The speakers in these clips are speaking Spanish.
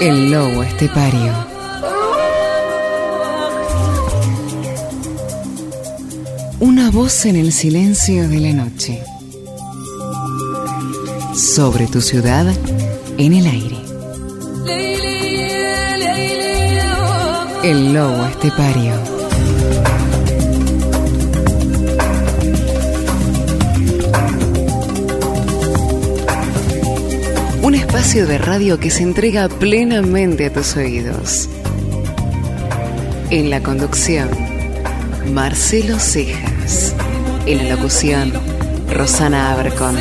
El lobo estepario. Una voz en el silencio de la noche. Sobre tu ciudad en el aire. El lobo estepario. un espacio de radio que se entrega plenamente a tus oídos. En la conducción, Marcelo Cejas. En la locución, Rosana Abercon.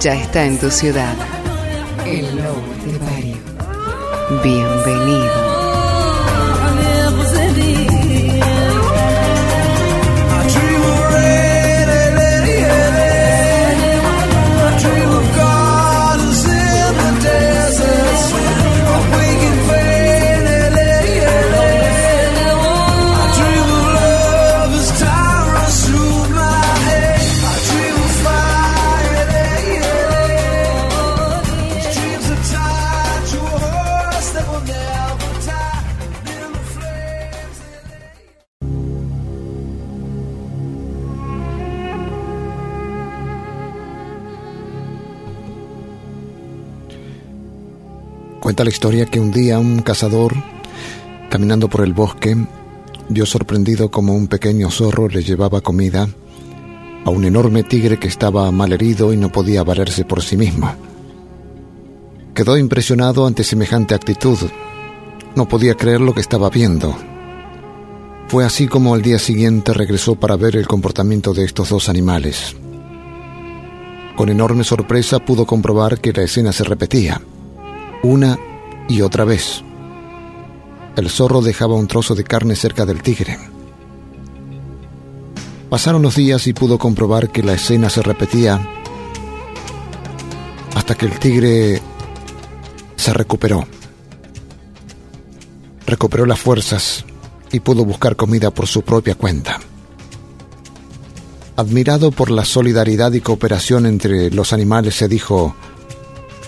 Ya está en tu ciudad. Bienvenido. Cuenta la historia que un día un cazador, caminando por el bosque, vio sorprendido como un pequeño zorro le llevaba comida a un enorme tigre que estaba mal herido y no podía valerse por sí mismo. Quedó impresionado ante semejante actitud. No podía creer lo que estaba viendo. Fue así como al día siguiente regresó para ver el comportamiento de estos dos animales. Con enorme sorpresa pudo comprobar que la escena se repetía una y otra vez. El zorro dejaba un trozo de carne cerca del tigre. Pasaron los días y pudo comprobar que la escena se repetía hasta que el tigre se recuperó. Recuperó las fuerzas y pudo buscar comida por su propia cuenta. Admirado por la solidaridad y cooperación entre los animales, se dijo,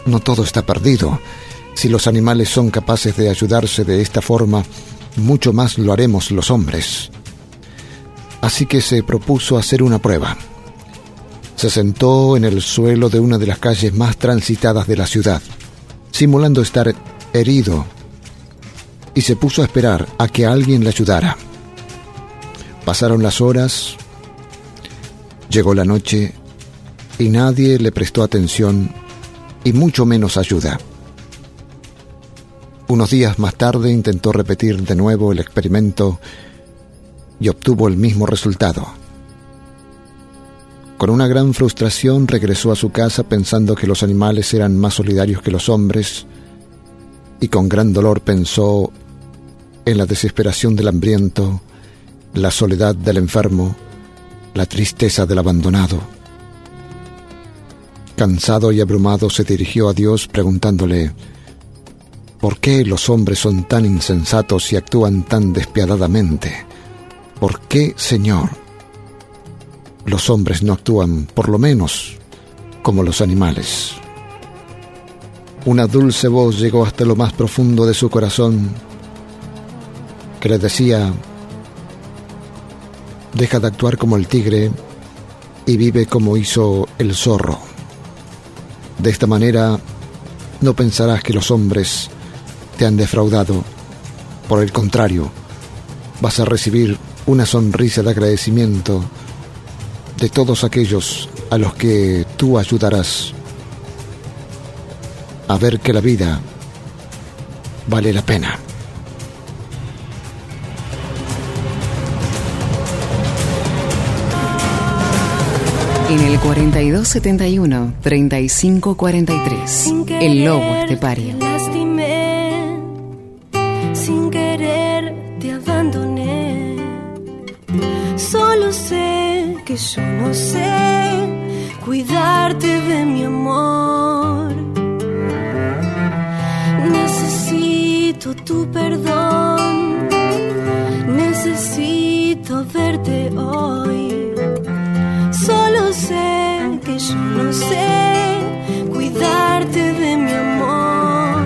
no todo está perdido. Si los animales son capaces de ayudarse de esta forma, mucho más lo haremos los hombres. Así que se propuso hacer una prueba. Se sentó en el suelo de una de las calles más transitadas de la ciudad, simulando estar herido, y se puso a esperar a que alguien le ayudara. Pasaron las horas, llegó la noche, y nadie le prestó atención y mucho menos ayuda. Unos días más tarde intentó repetir de nuevo el experimento y obtuvo el mismo resultado. Con una gran frustración regresó a su casa pensando que los animales eran más solidarios que los hombres y con gran dolor pensó en la desesperación del hambriento, la soledad del enfermo, la tristeza del abandonado. Cansado y abrumado se dirigió a Dios preguntándole, ¿por qué los hombres son tan insensatos y actúan tan despiadadamente? ¿Por qué, Señor, los hombres no actúan, por lo menos, como los animales? Una dulce voz llegó hasta lo más profundo de su corazón que le decía, deja de actuar como el tigre y vive como hizo el zorro. De esta manera no pensarás que los hombres te han defraudado. Por el contrario, vas a recibir una sonrisa de agradecimiento de todos aquellos a los que tú ayudarás a ver que la vida vale la pena. En el 4271-3543, El Lobo Estepario. Que yo no sé cuidarte de mi amor. Necesito tu perdón. Necesito verte hoy. Solo sé que yo no sé cuidarte de mi amor.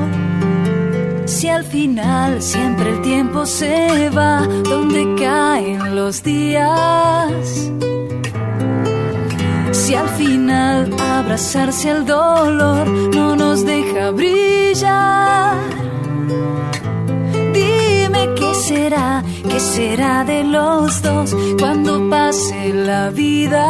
Si al final siempre el tiempo se va, donde caen los días si al final abrazarse al dolor no nos deja brillar. Dime qué será, qué será de los dos cuando pase la vida.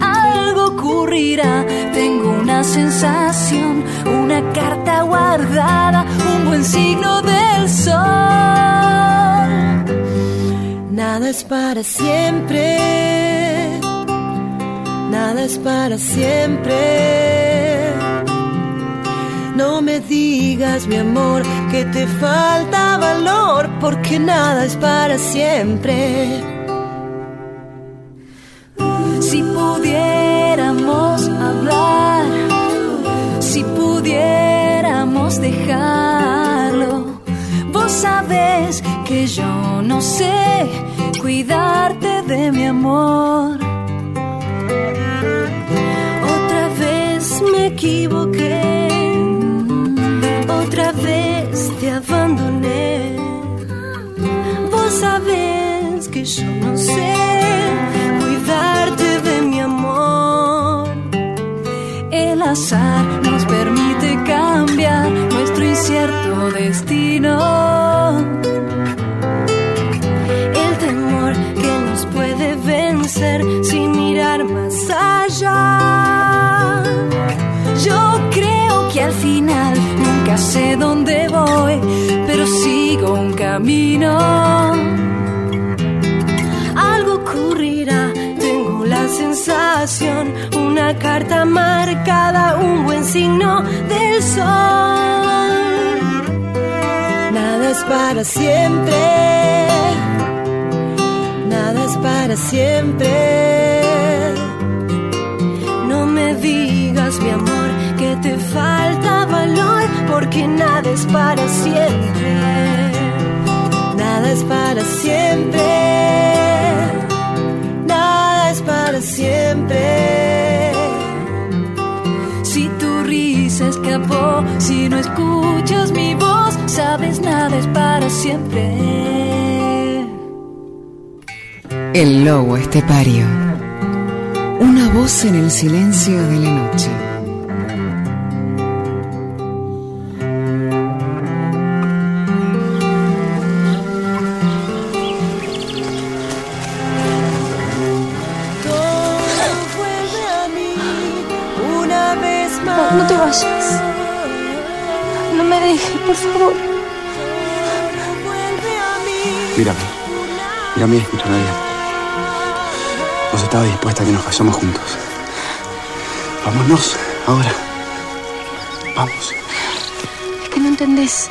Algo ocurrirá, tengo una sensación, una carta guardada, un buen signo del sol. Nada es para siempre nada es para siempre. No me digas, mi amor, que te falta valor, porque nada es para siempre. Si pudiéramos hablar, si pudiéramos dejarlo, vos sabes que yo no sé cuidarte de mi amor. Vez te abandoné. Vos sabés que yo no sé cuidarte de mi amor. El azar nos permite cambiar nuestro incierto destino. Nunca sé dónde voy, pero sigo un camino. Algo ocurrirá, tengo la sensación, una carta marcada, un buen signo del sol. Nada es para siempre, nada es para siempre. No me digas, mi amor te falta valor porque nada es para siempre. Nada es para siempre. Nada es para siempre. Si tu risa escapó, si no escuchas mi voz, sabes nada es para siempre. El lobo estepario. Una voz en el silencio de la noche. Por favor. Mírame. Mírame y escúchame bien. Vos estabas dispuesta a que nos casemos juntos. Vámonos, ahora. Vamos. Es que no entendés.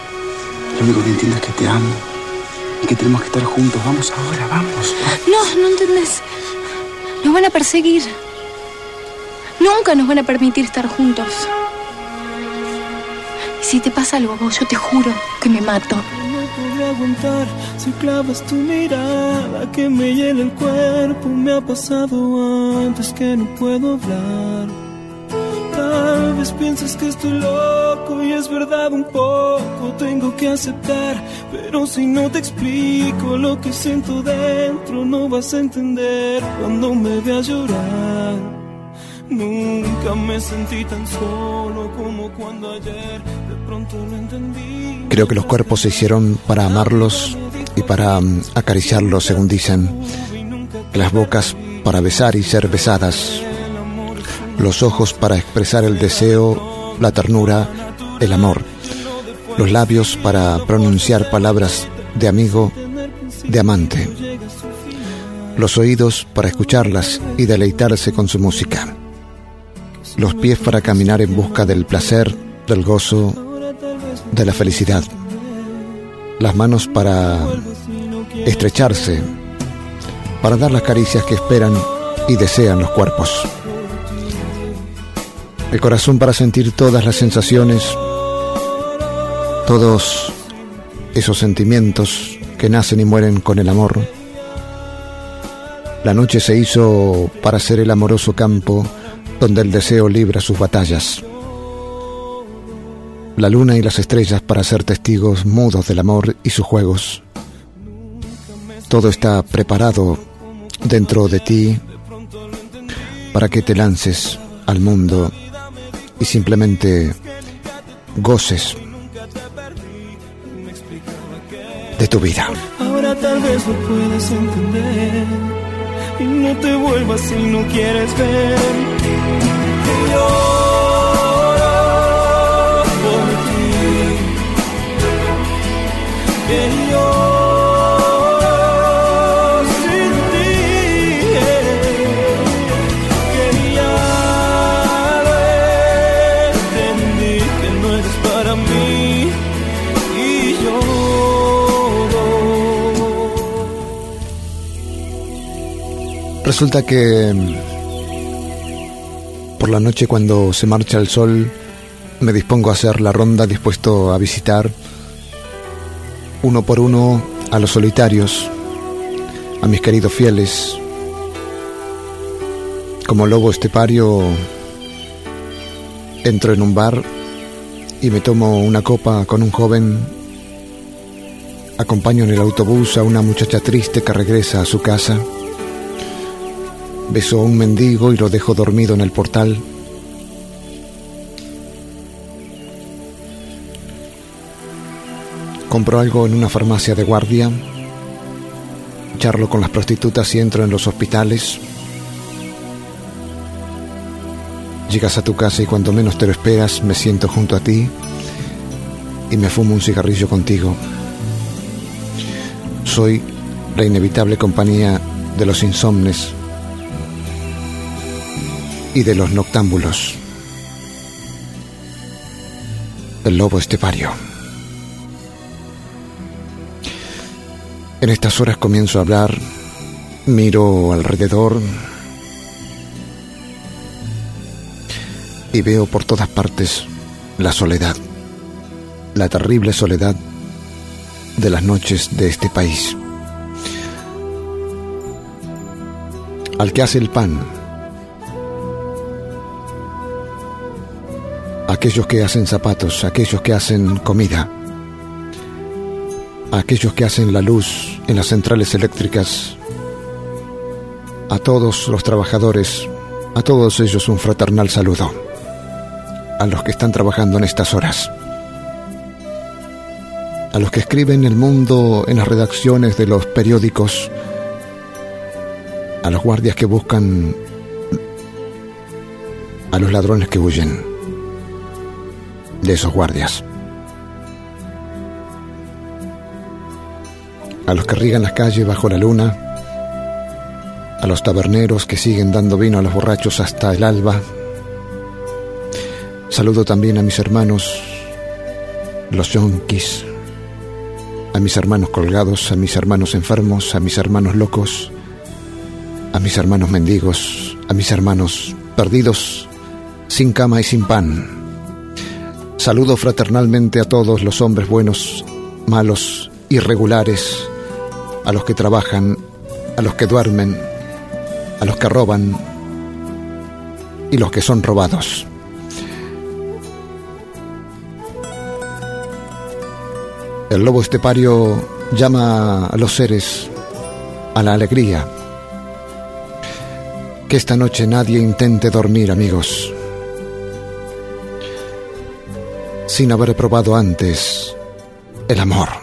Lo único que entiendo es que te amo. Y que tenemos que estar juntos. Vamos ahora, vamos. No, no entendés. Nos van a perseguir. Nunca nos van a permitir estar juntos. Si te pasa algo vos, yo te juro que me mato. No podré aguantar si clavas tu mirada que me llena el cuerpo. Me ha pasado antes que no puedo hablar. Tal vez piensas que estoy loco y es verdad un poco. Tengo que aceptar, pero si no te explico lo que siento dentro, no vas a entender cuando me veas llorar. Nunca me sentí tan solo como cuando ayer Creo que los cuerpos se hicieron para amarlos y para um, acariciarlos, según dicen. Las bocas para besar y ser besadas. Los ojos para expresar el deseo, la ternura, el amor. Los labios para pronunciar palabras de amigo, de amante. Los oídos para escucharlas y deleitarse con su música los pies para caminar en busca del placer, del gozo, de la felicidad, las manos para estrecharse, para dar las caricias que esperan y desean los cuerpos, el corazón para sentir todas las sensaciones todos esos sentimientos que nacen y mueren con el amor. La noche se hizo para ser el amoroso campo donde el deseo libra sus batallas. La luna y las estrellas para ser testigos mudos del amor y sus juegos. Todo está preparado dentro de ti para que te lances al mundo y simplemente goces de tu vida. Ahora tal vez lo puedas entender y no te vuelvas si no quieres ver Resulta que mm, por la noche cuando se marcha el sol me dispongo a hacer la ronda dispuesto a visitar uno por uno a los solitarios, a mis queridos fieles. Como lobo estepario entro en un bar y me tomo una copa con un joven. Acompaño en el autobús a una muchacha triste que regresa a su casa. Beso a un mendigo y lo dejo dormido en el portal. Compro algo en una farmacia de guardia. Charlo con las prostitutas y entro en los hospitales. Llegas a tu casa y cuando menos te lo esperas me siento junto a ti y me fumo un cigarrillo contigo. Soy la inevitable compañía de los insomnes y de los noctámbulos. El lobo estepario. En estas horas comienzo a hablar, miro alrededor y veo por todas partes la soledad, la terrible soledad de las noches de este país. Al que hace el pan, aquellos que hacen zapatos, aquellos que hacen comida, aquellos que hacen la luz en las centrales eléctricas, a todos los trabajadores, a todos ellos un fraternal saludo, a los que están trabajando en estas horas, a los que escriben el mundo en las redacciones de los periódicos, a los guardias que buscan, a los ladrones que huyen de esos guardias. A los que riegan las calles bajo la luna, a los taberneros que siguen dando vino a los borrachos hasta el alba. Saludo también a mis hermanos, los yonkis, a mis hermanos colgados, a mis hermanos enfermos, a mis hermanos locos, a mis hermanos mendigos, a mis hermanos perdidos, sin cama y sin pan. Saludo fraternalmente a todos los hombres buenos, malos, irregulares, a los que trabajan, a los que duermen, a los que roban y los que son robados. El lobo estepario llama a los seres a la alegría. Que esta noche nadie intente dormir, amigos. sin haber probado antes el amor.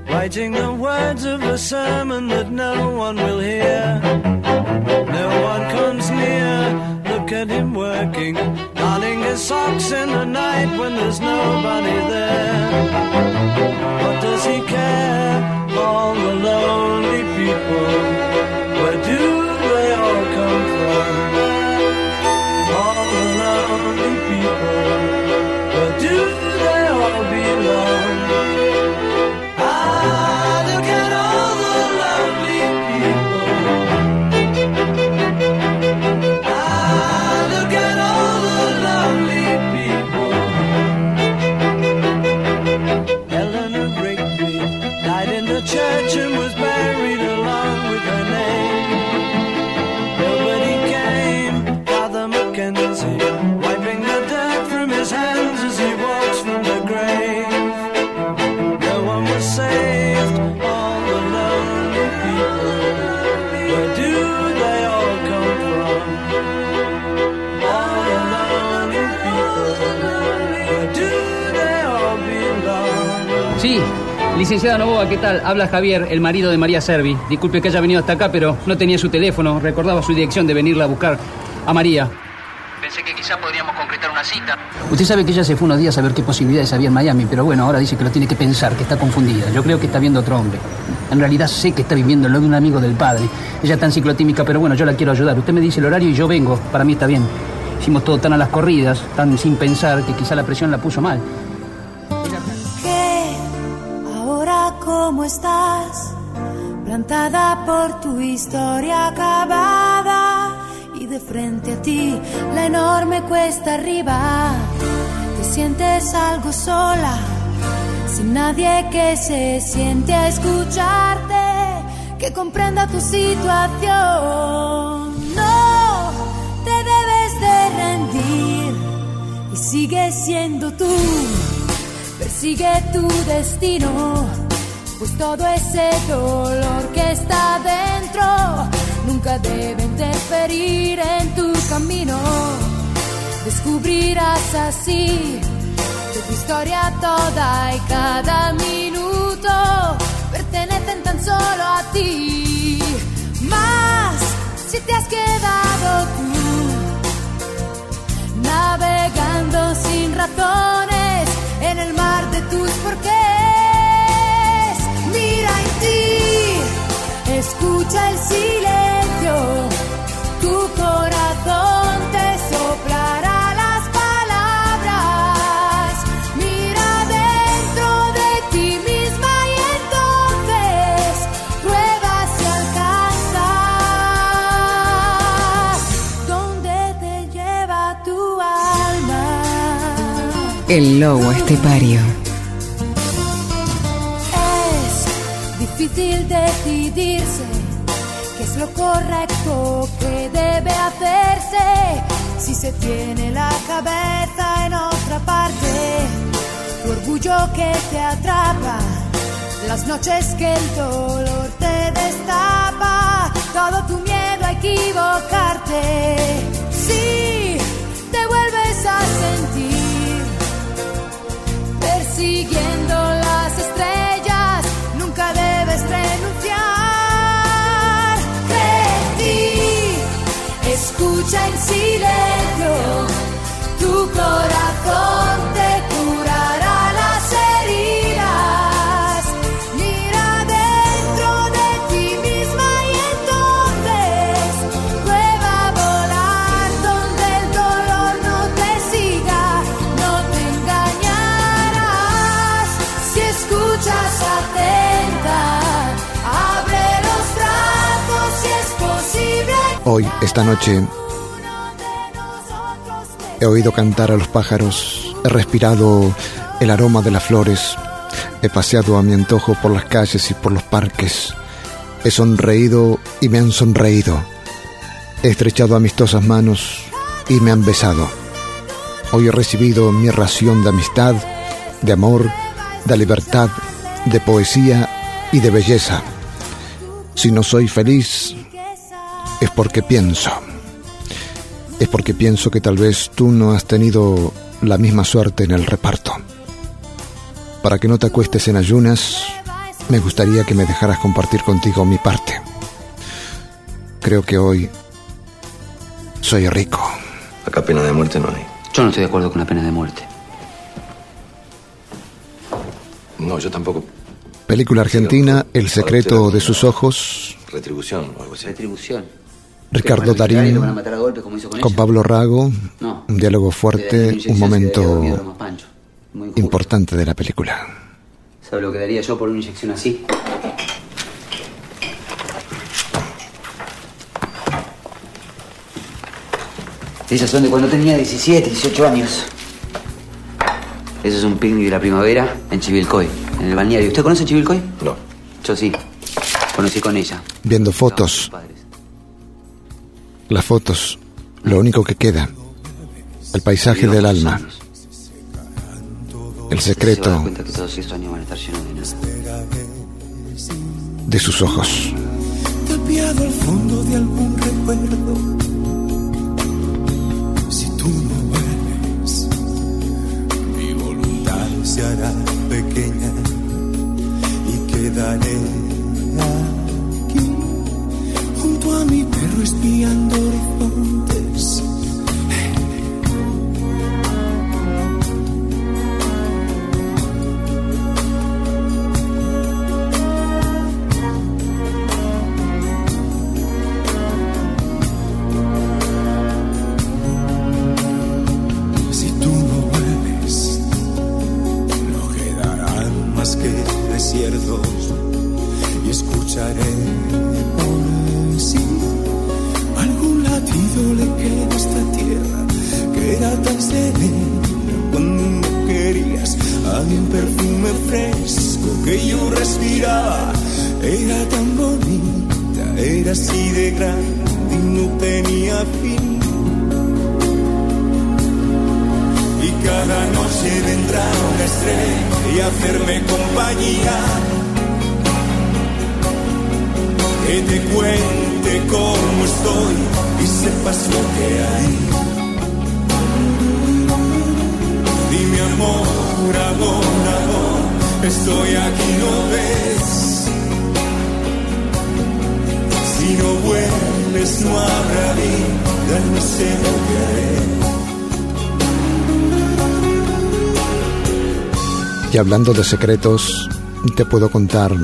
writing the words of a sermon that no one will hear. No one comes near, look at him working, darning his socks in the night when there's nobody there. Licenciada Novoa, ¿qué tal? Habla Javier, el marido de María Servi. Disculpe que haya venido hasta acá, pero no tenía su teléfono. Recordaba su dirección de venirla a buscar a María. Pensé que quizá podríamos concretar una cita. Usted sabe que ella se fue unos días a ver qué posibilidades había en Miami, pero bueno, ahora dice que lo tiene que pensar, que está confundida. Yo creo que está viendo otro hombre. En realidad sé que está viviendo lo de un amigo del padre. Ella está en ciclotímica, pero bueno, yo la quiero ayudar. Usted me dice el horario y yo vengo. Para mí está bien. Hicimos todo tan a las corridas, tan sin pensar, que quizá la presión la puso mal. Estás, plantada por tu historia acabada y de frente a ti la enorme cuesta arriba. Te sientes algo sola, sin nadie que se siente a escucharte, que comprenda tu situación. No te debes de rendir y sigue siendo tú. Persigue tu destino, pues todo ese dolor que está dentro nunca debe interferir en tu camino. Descubrirás así que tu historia toda y cada minuto pertenecen tan solo a ti. Más si te has quedado tú navegando sin razones en el mar de tus porqués. Escucha el silencio, tu corazón te soplará las palabras. Mira dentro de ti misma y entonces prueba si alcanzas donde te lleva tu alma. El lobo estepario. Difícil decidirse qué es lo correcto que debe hacerse si se tiene la cabeza en otra parte. Tu orgullo que te atrapa, las noches que el dolor te destapa, todo tu miedo a equivocarte. Si te vuelves a sentir persiguiendo las escucha en silencio, tu corazón te curará las heridas. Mira dentro de ti misma y entonces prueba a volar donde el dolor no te siga, no te engañarás. Si escuchas atenta, abre los brazos si es posible. Hoy, esta noche, he oído cantar a los pájaros, he respirado el aroma de las flores, he paseado a mi antojo por las calles y por los parques, he sonreído y me han sonreído, he estrechado amistosas manos y me han besado. Hoy he recibido mi ración de amistad, de amor, de libertad, de poesía y de belleza. Si no soy feliz, es porque pienso. Es porque pienso que tal vez tú no has tenido la misma suerte en el reparto. Para que no te acuestes en ayunas, me gustaría que me dejaras compartir contigo mi parte. Creo que hoy soy rico. Acá pena de muerte no hay. Yo no estoy de acuerdo con la pena de muerte. No, yo tampoco. Película argentina, El secreto de sus ojos. Retribución o algo así. Retribución. Ricardo Darín con Pablo Rago. Un diálogo fuerte, un momento importante de la película. ¿Sabe lo que daría yo por una inyección así? Esas son de cuando tenía 17, 18 años. Eso es un picnic de la primavera en Chivilcoy, en el balneario. ¿Usted conoce Chivilcoy? No. Yo sí. Conocí con ella. Viendo fotos. Las fotos. Lo único que queda. El paisaje del alma. El secreto de sus ojos. Tapiado al fondo de algún recuerdo tú no vuelves, mi voluntad se hará hablando de secretos, te puedo contar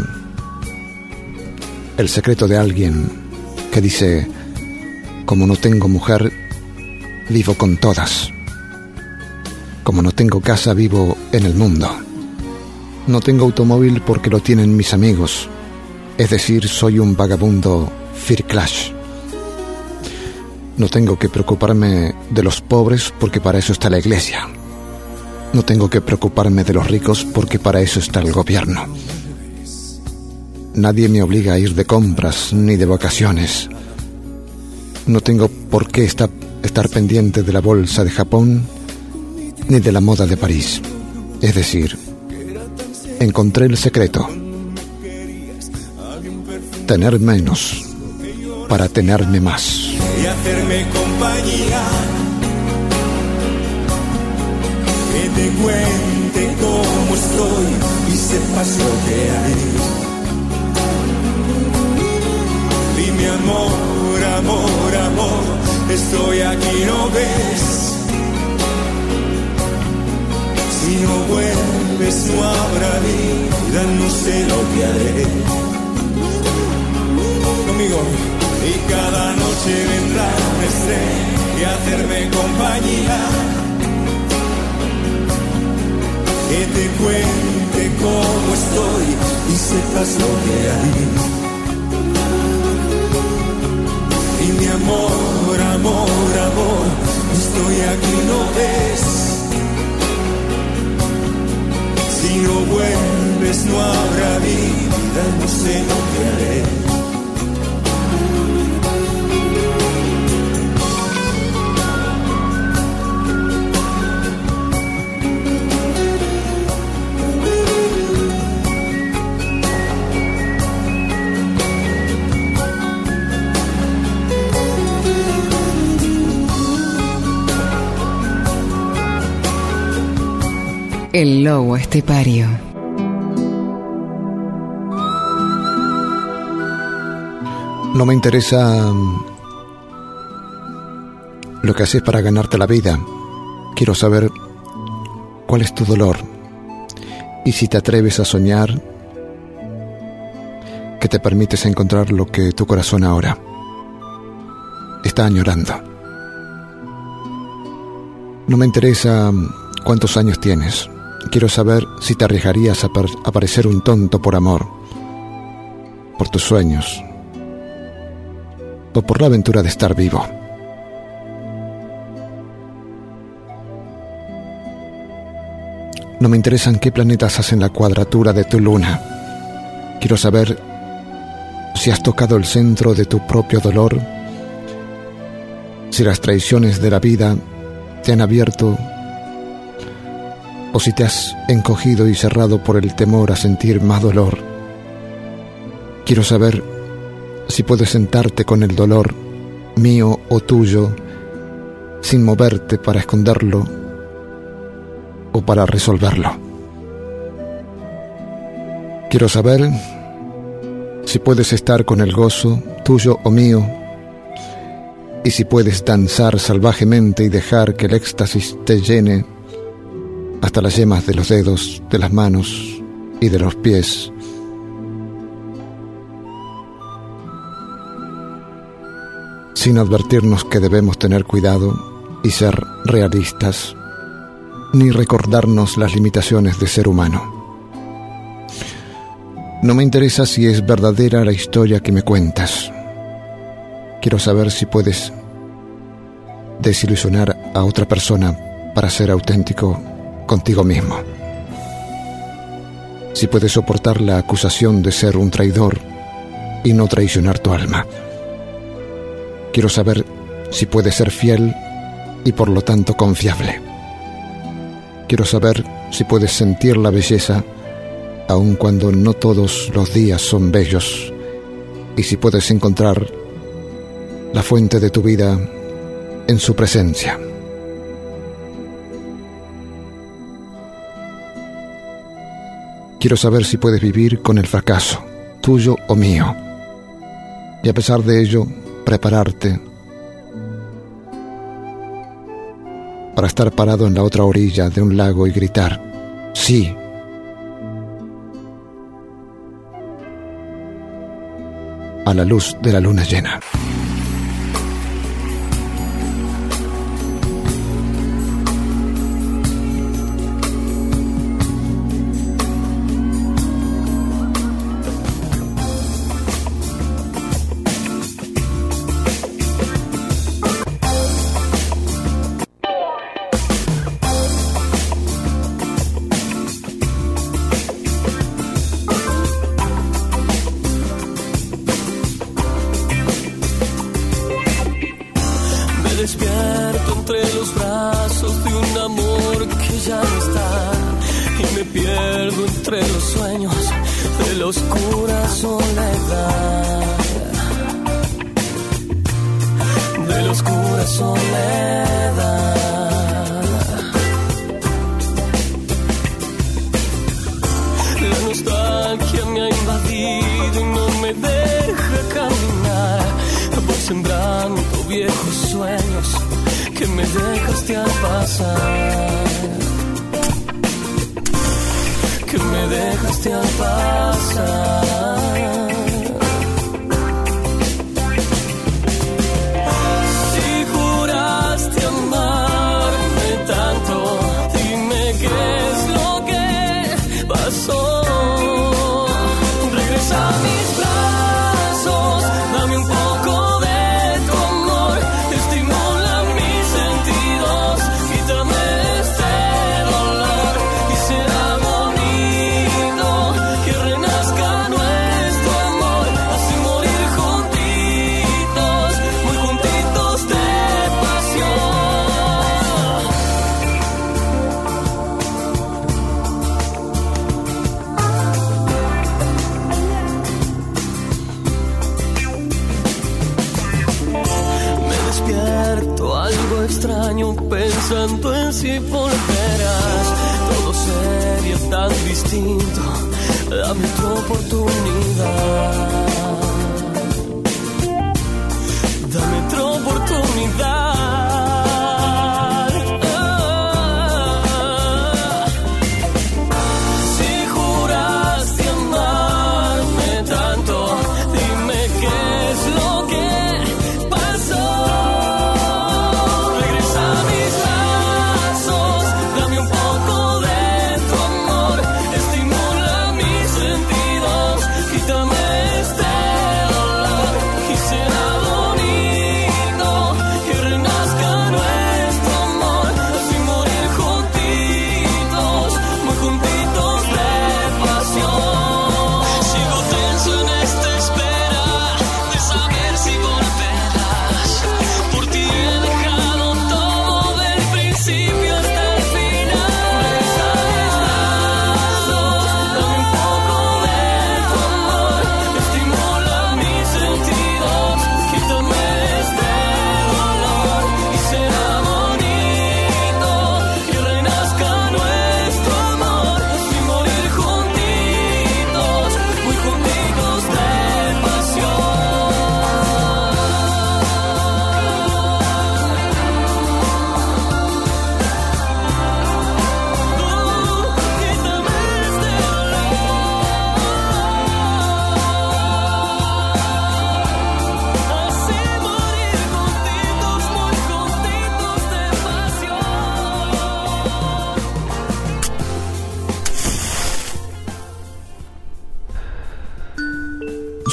el secreto de alguien que dice, como no tengo mujer, vivo con todas. Como no tengo casa, vivo en el mundo. No tengo automóvil porque lo tienen mis amigos. Es decir, soy un vagabundo Fear Clash. No tengo que preocuparme de los pobres porque para eso está la iglesia. No tengo que preocuparme de los ricos porque para eso está el gobierno. Nadie me obliga a ir de compras ni de vacaciones. No tengo por qué estar, pendiente de la bolsa de Japón ni de la moda de París. Es decir, encontré el secreto. Tener menos para tenerme más. Y hacerme compañía te cuente cómo estoy y sepas lo que hay. Dime amor, amor, amor, estoy aquí, ¿no ves? Si no vuelves no habrá vida, no sé lo que haré. Conmigo. Y cada noche vendrá un estrella y hacerme compañía que te cuente cómo estoy y sepas lo que hay. Y mi amor, amor, amor, estoy aquí, ¿no ves? Si no vuelves no habrá vida, no sé lo que haré. El lobo estepario. No me interesa mm, lo que haces para ganarte la vida. Quiero saber cuál es tu dolor y si te atreves a soñar que te permites encontrar lo que tu corazón ahora está añorando. No me interesa mm, cuántos años tienes. Quiero saber si te arriesgarías a, a parecer un tonto por amor, por tus sueños, o por la aventura de estar vivo. No me interesan qué planetas hacen la cuadratura de tu luna. Quiero saber si has tocado el centro de tu propio dolor, si las traiciones de la vida te han abierto o si te has encogido y cerrado por el temor a sentir más dolor. Quiero saber si puedes sentarte con el dolor, mío o tuyo, sin moverte para esconderlo o para resolverlo. Quiero saber si puedes estar con el gozo, tuyo o mío, y si puedes danzar salvajemente y dejar que el éxtasis te llene hasta las yemas de los dedos, de las manos y de los pies. sin advertirnos que debemos tener cuidado y ser realistas, ni recordarnos las limitaciones de ser humano. No me interesa si es verdadera la historia que me cuentas. Quiero saber si puedes desilusionar a otra persona para ser auténtico contigo mismo. Si puedes soportar la acusación de ser un traidor y no traicionar tu alma. Quiero saber si puedes ser fiel y por lo tanto confiable. Quiero saber si puedes sentir la belleza aun cuando no todos los días son bellos y si puedes encontrar la fuente de tu vida en su presencia. Quiero saber si puedes vivir con el fracaso, tuyo o mío, y a pesar de ello prepararte para estar parado en la otra orilla de un lago y gritar, sí. a la luz de la luna llena. Pensando en si volverás. Todo se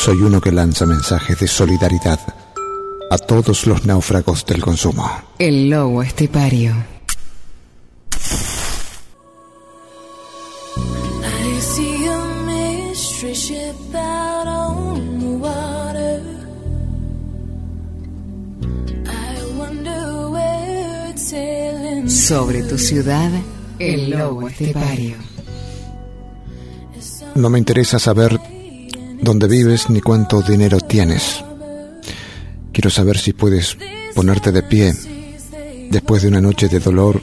Soy uno que lanza mensajes de solidaridad a todos los náufragos del consumo. El lobo estepario. Sobre tu ciudad, el lobo estepario. No me interesa saber dónde vives ni cuánto dinero tienes. Quiero saber si puedes ponerte de pie después de una noche de dolor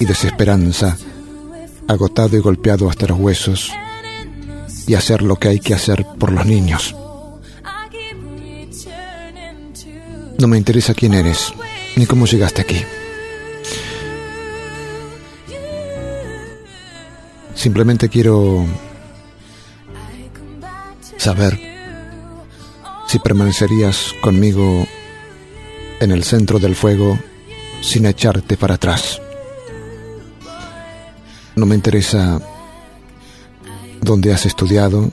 y desesperanza, agotado y golpeado hasta los huesos, y hacer lo que hay que hacer por los niños. No me interesa quién eres, ni cómo llegaste aquí. Simplemente quiero saber si permanecerías conmigo en el centro del fuego sin echarte para atrás. No me interesa dónde has estudiado,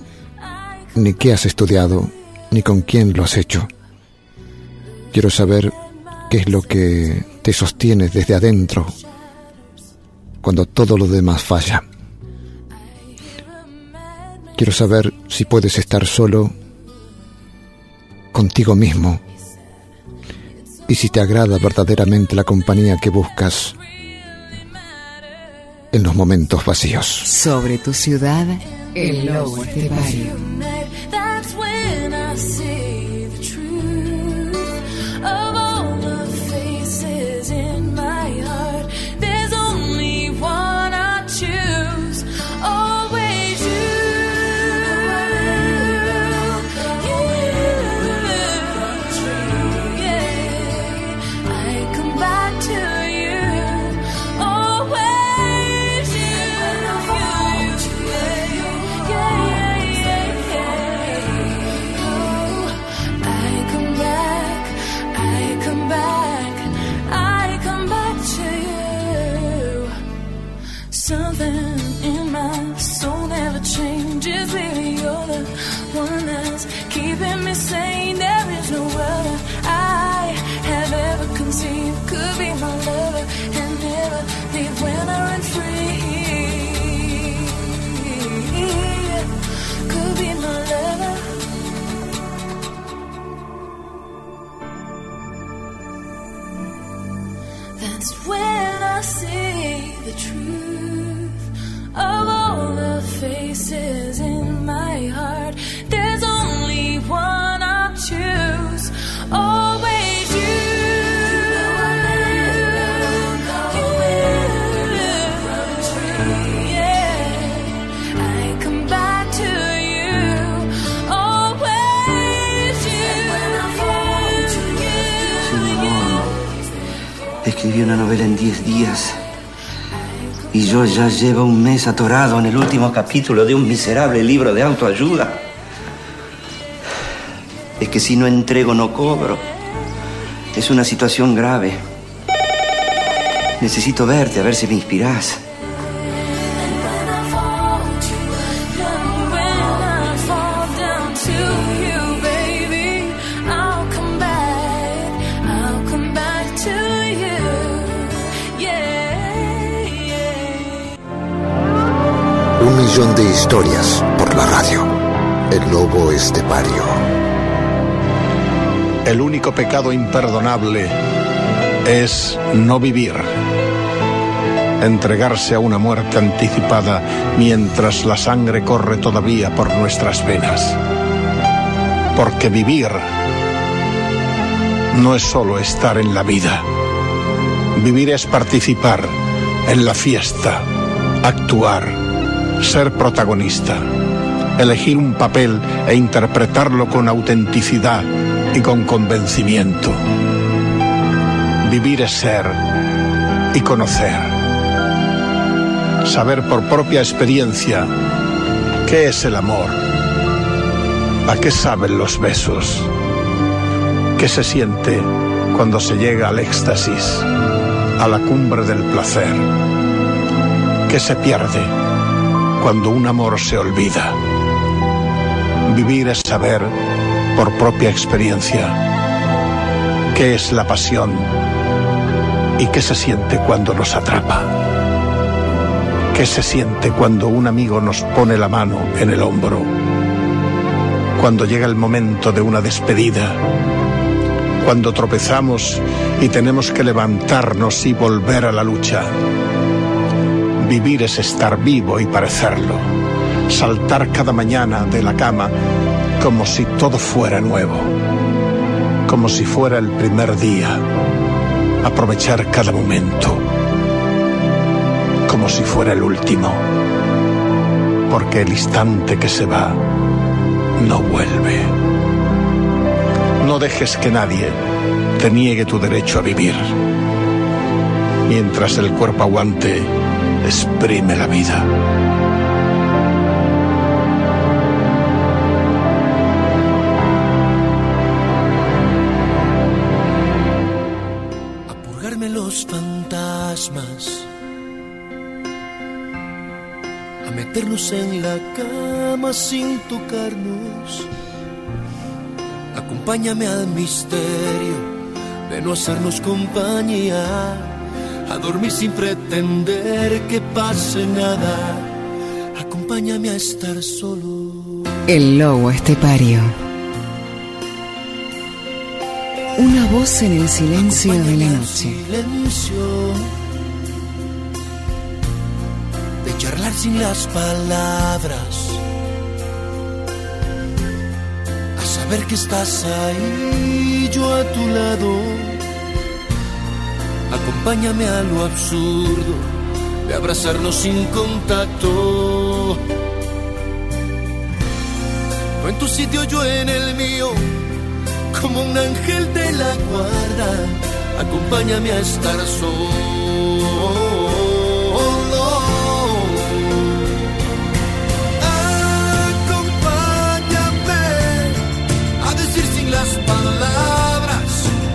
ni qué has estudiado, ni con quién lo has hecho. Quiero saber qué es lo que te sostiene desde adentro cuando todo lo demás falla. Quiero saber si puedes estar solo contigo mismo y si te agrada verdaderamente la compañía que buscas en los momentos vacíos. Sobre tu ciudad, el lobo estepario. Escribí una novela en 10 días. Y yo ya llevo un mes atorado en el último capítulo de un miserable libro de autoayuda. Es que si no entrego, no cobro. Es una situación grave. Necesito verte, a ver si me inspirás. Un millón de historias por la radio. El lobo estepario. El único pecado imperdonable es no vivir. Entregarse a una muerte anticipada mientras la sangre corre todavía por nuestras venas. Porque vivir no es solo estar en la vida. Vivir es participar en la fiesta, actuar, ser protagonista, elegir un papel e interpretarlo con autenticidad y con convencimiento. Vivir es ser y conocer. Saber por propia experiencia qué es el amor, a qué saben los besos, qué se siente cuando se llega al éxtasis, a la cumbre del placer, qué se pierde cuando un amor se olvida. Vivir es saber por propia experiencia qué es la pasión y qué se siente cuando nos atrapa. ¿Qué se siente cuando un amigo nos pone la mano en el hombro? Cuando llega el momento de una despedida. Cuando tropezamos y tenemos que levantarnos y volver a la lucha. Vivir es estar vivo y parecerlo. Saltar cada mañana de la cama como si todo fuera nuevo. Como si fuera el primer día. Aprovechar cada momento como si fuera el último, porque el instante que se va no vuelve. No dejes que nadie te niegue tu derecho a vivir. Mientras el cuerpo aguante, exprime la vida. Purgarme los fantasmas a meternos en la cama sin tocarnos. Acompáñame al misterio de no hacernos compañía, a dormir sin pretender que pase nada. Acompáñame a estar solo. El lobo estepario. Una voz en el silencio de la noche. De charlar sin las palabras. A saber que estás ahí, yo a tu lado. Acompáñame a lo absurdo de abrazarnos sin contacto. Tú en tu sitio, yo en el mío, como un ángel de la guarda. Acompáñame a estar solo. Acompáñame a decir sin las palabras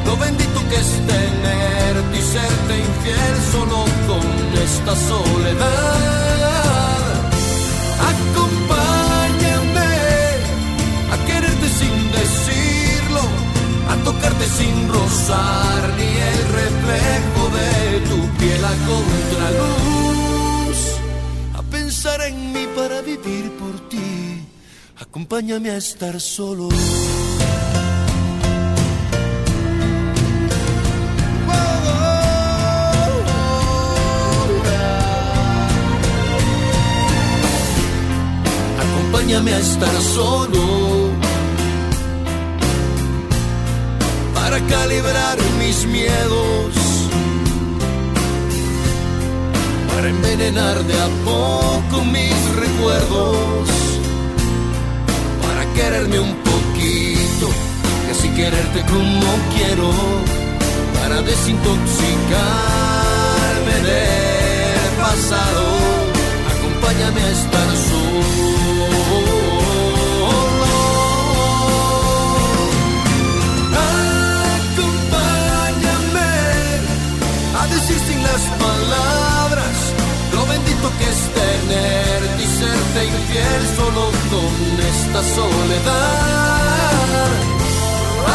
lo bendito que es tenerte y serte infiel solo con esta soledad. Acompáñame a quererte sin decirlo, a tocarte sin rozar ni el reflejo de tu piel a contraluz, a pensar en mí para vivir por ti. Acompáñame a estar solo. Acompáñame a estar solo calibrar mis miedos, para envenenar de a poco mis recuerdos, para quererme un poquito y así quererte como quiero, para desintoxicarme del pasado. Acompáñame a estar solo. Decir sin las palabras lo bendito que es tenerte y serte infiel solo con esta soledad.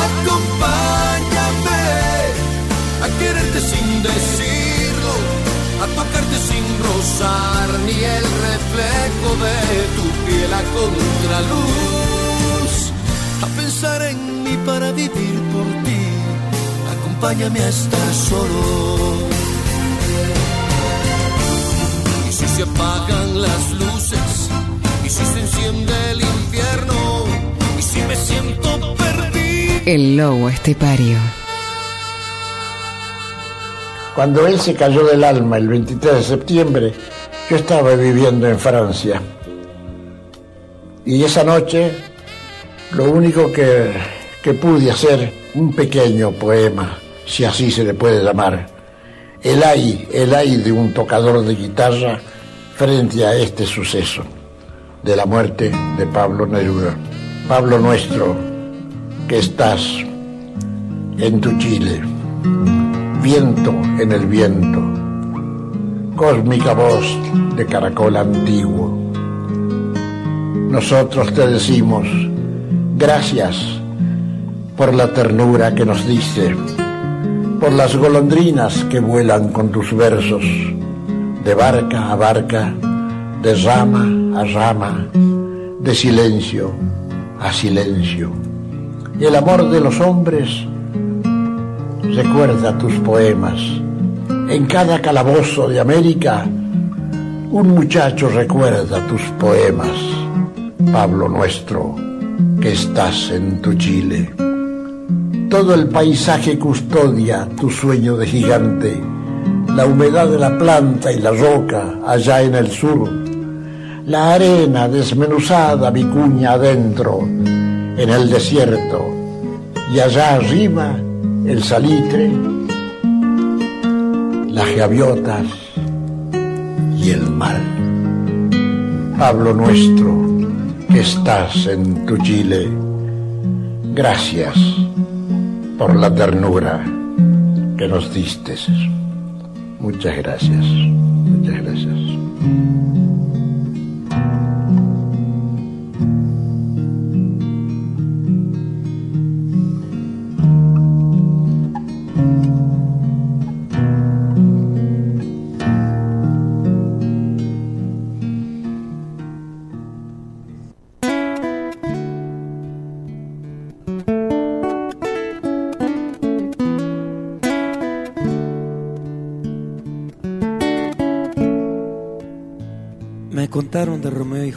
Acompáñame a quererte sin decirlo, a tocarte sin rozar ni el reflejo de tu piel a contraluz, a pensar en mí para vivir por. Acompáñame a estar solo. Y si se apagan las luces, y si se enciende el infierno, y si me siento perdido. El lobo estepario. Cuando él se cayó del alma el 23 de septiembre, yo estaba viviendo en Francia. Y esa noche, lo único que, que pude hacer, un pequeño poema, si así se le puede llamar, el ay, el ay de un tocador de guitarra frente a este suceso de la muerte de Pablo Neruda. Pablo nuestro, que estás en tu Chile, viento en el viento, cósmica voz de caracol antiguo. Nosotros te decimos gracias por la ternura que nos diste, por las golondrinas que vuelan con tus versos, de barca a barca, de rama a rama, de silencio a silencio. El amor de los hombres recuerda tus poemas. En cada calabozo de América, un muchacho recuerda tus poemas. Pablo nuestro, que estás en tu Chile. Todo el paisaje custodia tu sueño de gigante, la humedad de la planta y la roca allá en el sur, la arena desmenuzada vicuña adentro en el desierto. Y allá arriba el salitre, las gaviotas y el mar. Pablo nuestro, que estás en tu Chile, gracias por la ternura que nos diste. Muchas gracias, muchas gracias.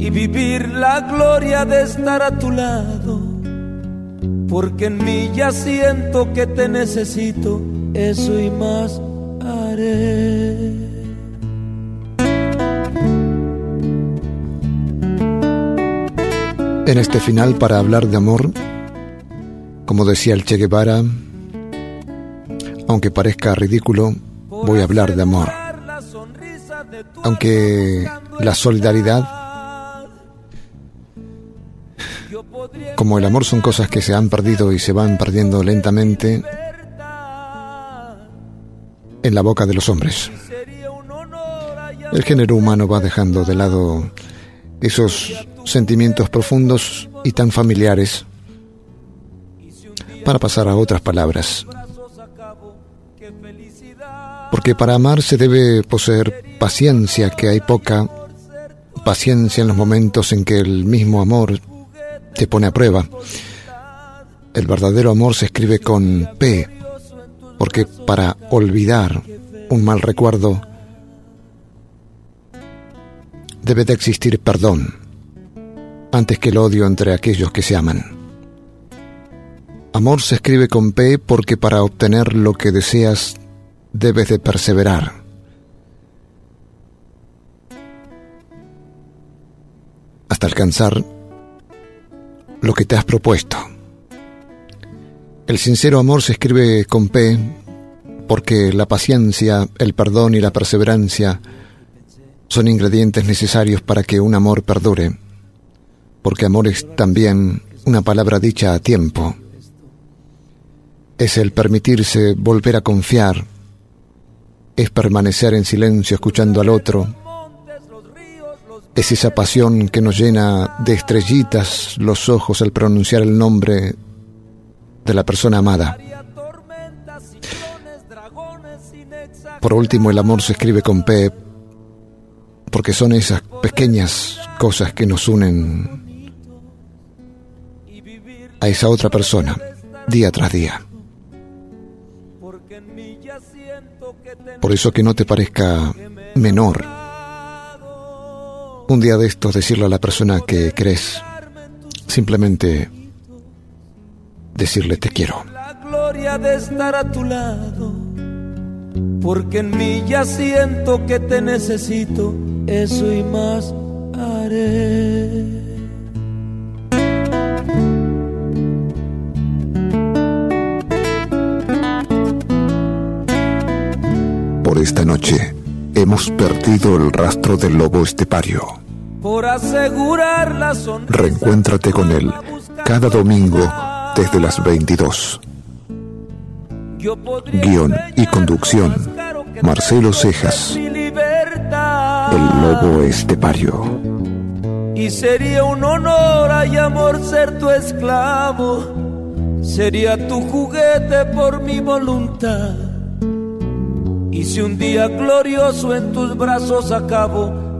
y vivir la gloria de estar a tu lado. Porque en mí ya siento que te necesito, eso y más haré. En este final, para hablar de amor, como decía el Che Guevara, aunque parezca ridículo, voy a hablar de amor. Aunque la solidaridad como el amor son cosas que se han perdido y se van perdiendo lentamente en la boca de los hombres. El género humano va dejando de lado esos sentimientos profundos y tan familiares para pasar a otras palabras. Porque para amar se debe poseer paciencia, que hay poca paciencia en los momentos en que el mismo amor te pone a prueba. El verdadero amor se escribe con P, porque para olvidar un mal recuerdo debe de existir perdón antes que el odio entre aquellos que se aman. Amor se escribe con P porque para obtener lo que deseas debes de perseverar. Hasta alcanzar lo que te has propuesto. El sincero amor se escribe con P porque la paciencia, el perdón y la perseverancia son ingredientes necesarios para que un amor perdure, porque amor es también una palabra dicha a tiempo. Es el permitirse volver a confiar, es permanecer en silencio escuchando al otro, es esa pasión que nos llena de estrellitas los ojos al pronunciar el nombre de la persona amada. Por último, el amor se escribe con P, porque son esas pequeñas cosas que nos unen a esa otra persona día tras día. Por eso que no te parezca menor un día de estos decirle a la persona que crees, simplemente decirle te quiero. La gloria de estar a tu lado, porque en mí ya siento que te necesito, eso y más haré. Por esta noche hemos perdido el rastro del lobo estepario. Por asegurar la sonrisa. Reencuéntrate con él cada domingo desde las 22. Guión y conducción, Marcelo Cejas. El lobo estepario. Y sería un honor y amor ser tu esclavo. Sería tu juguete por mi voluntad. Y si un día glorioso en tus brazos acabo,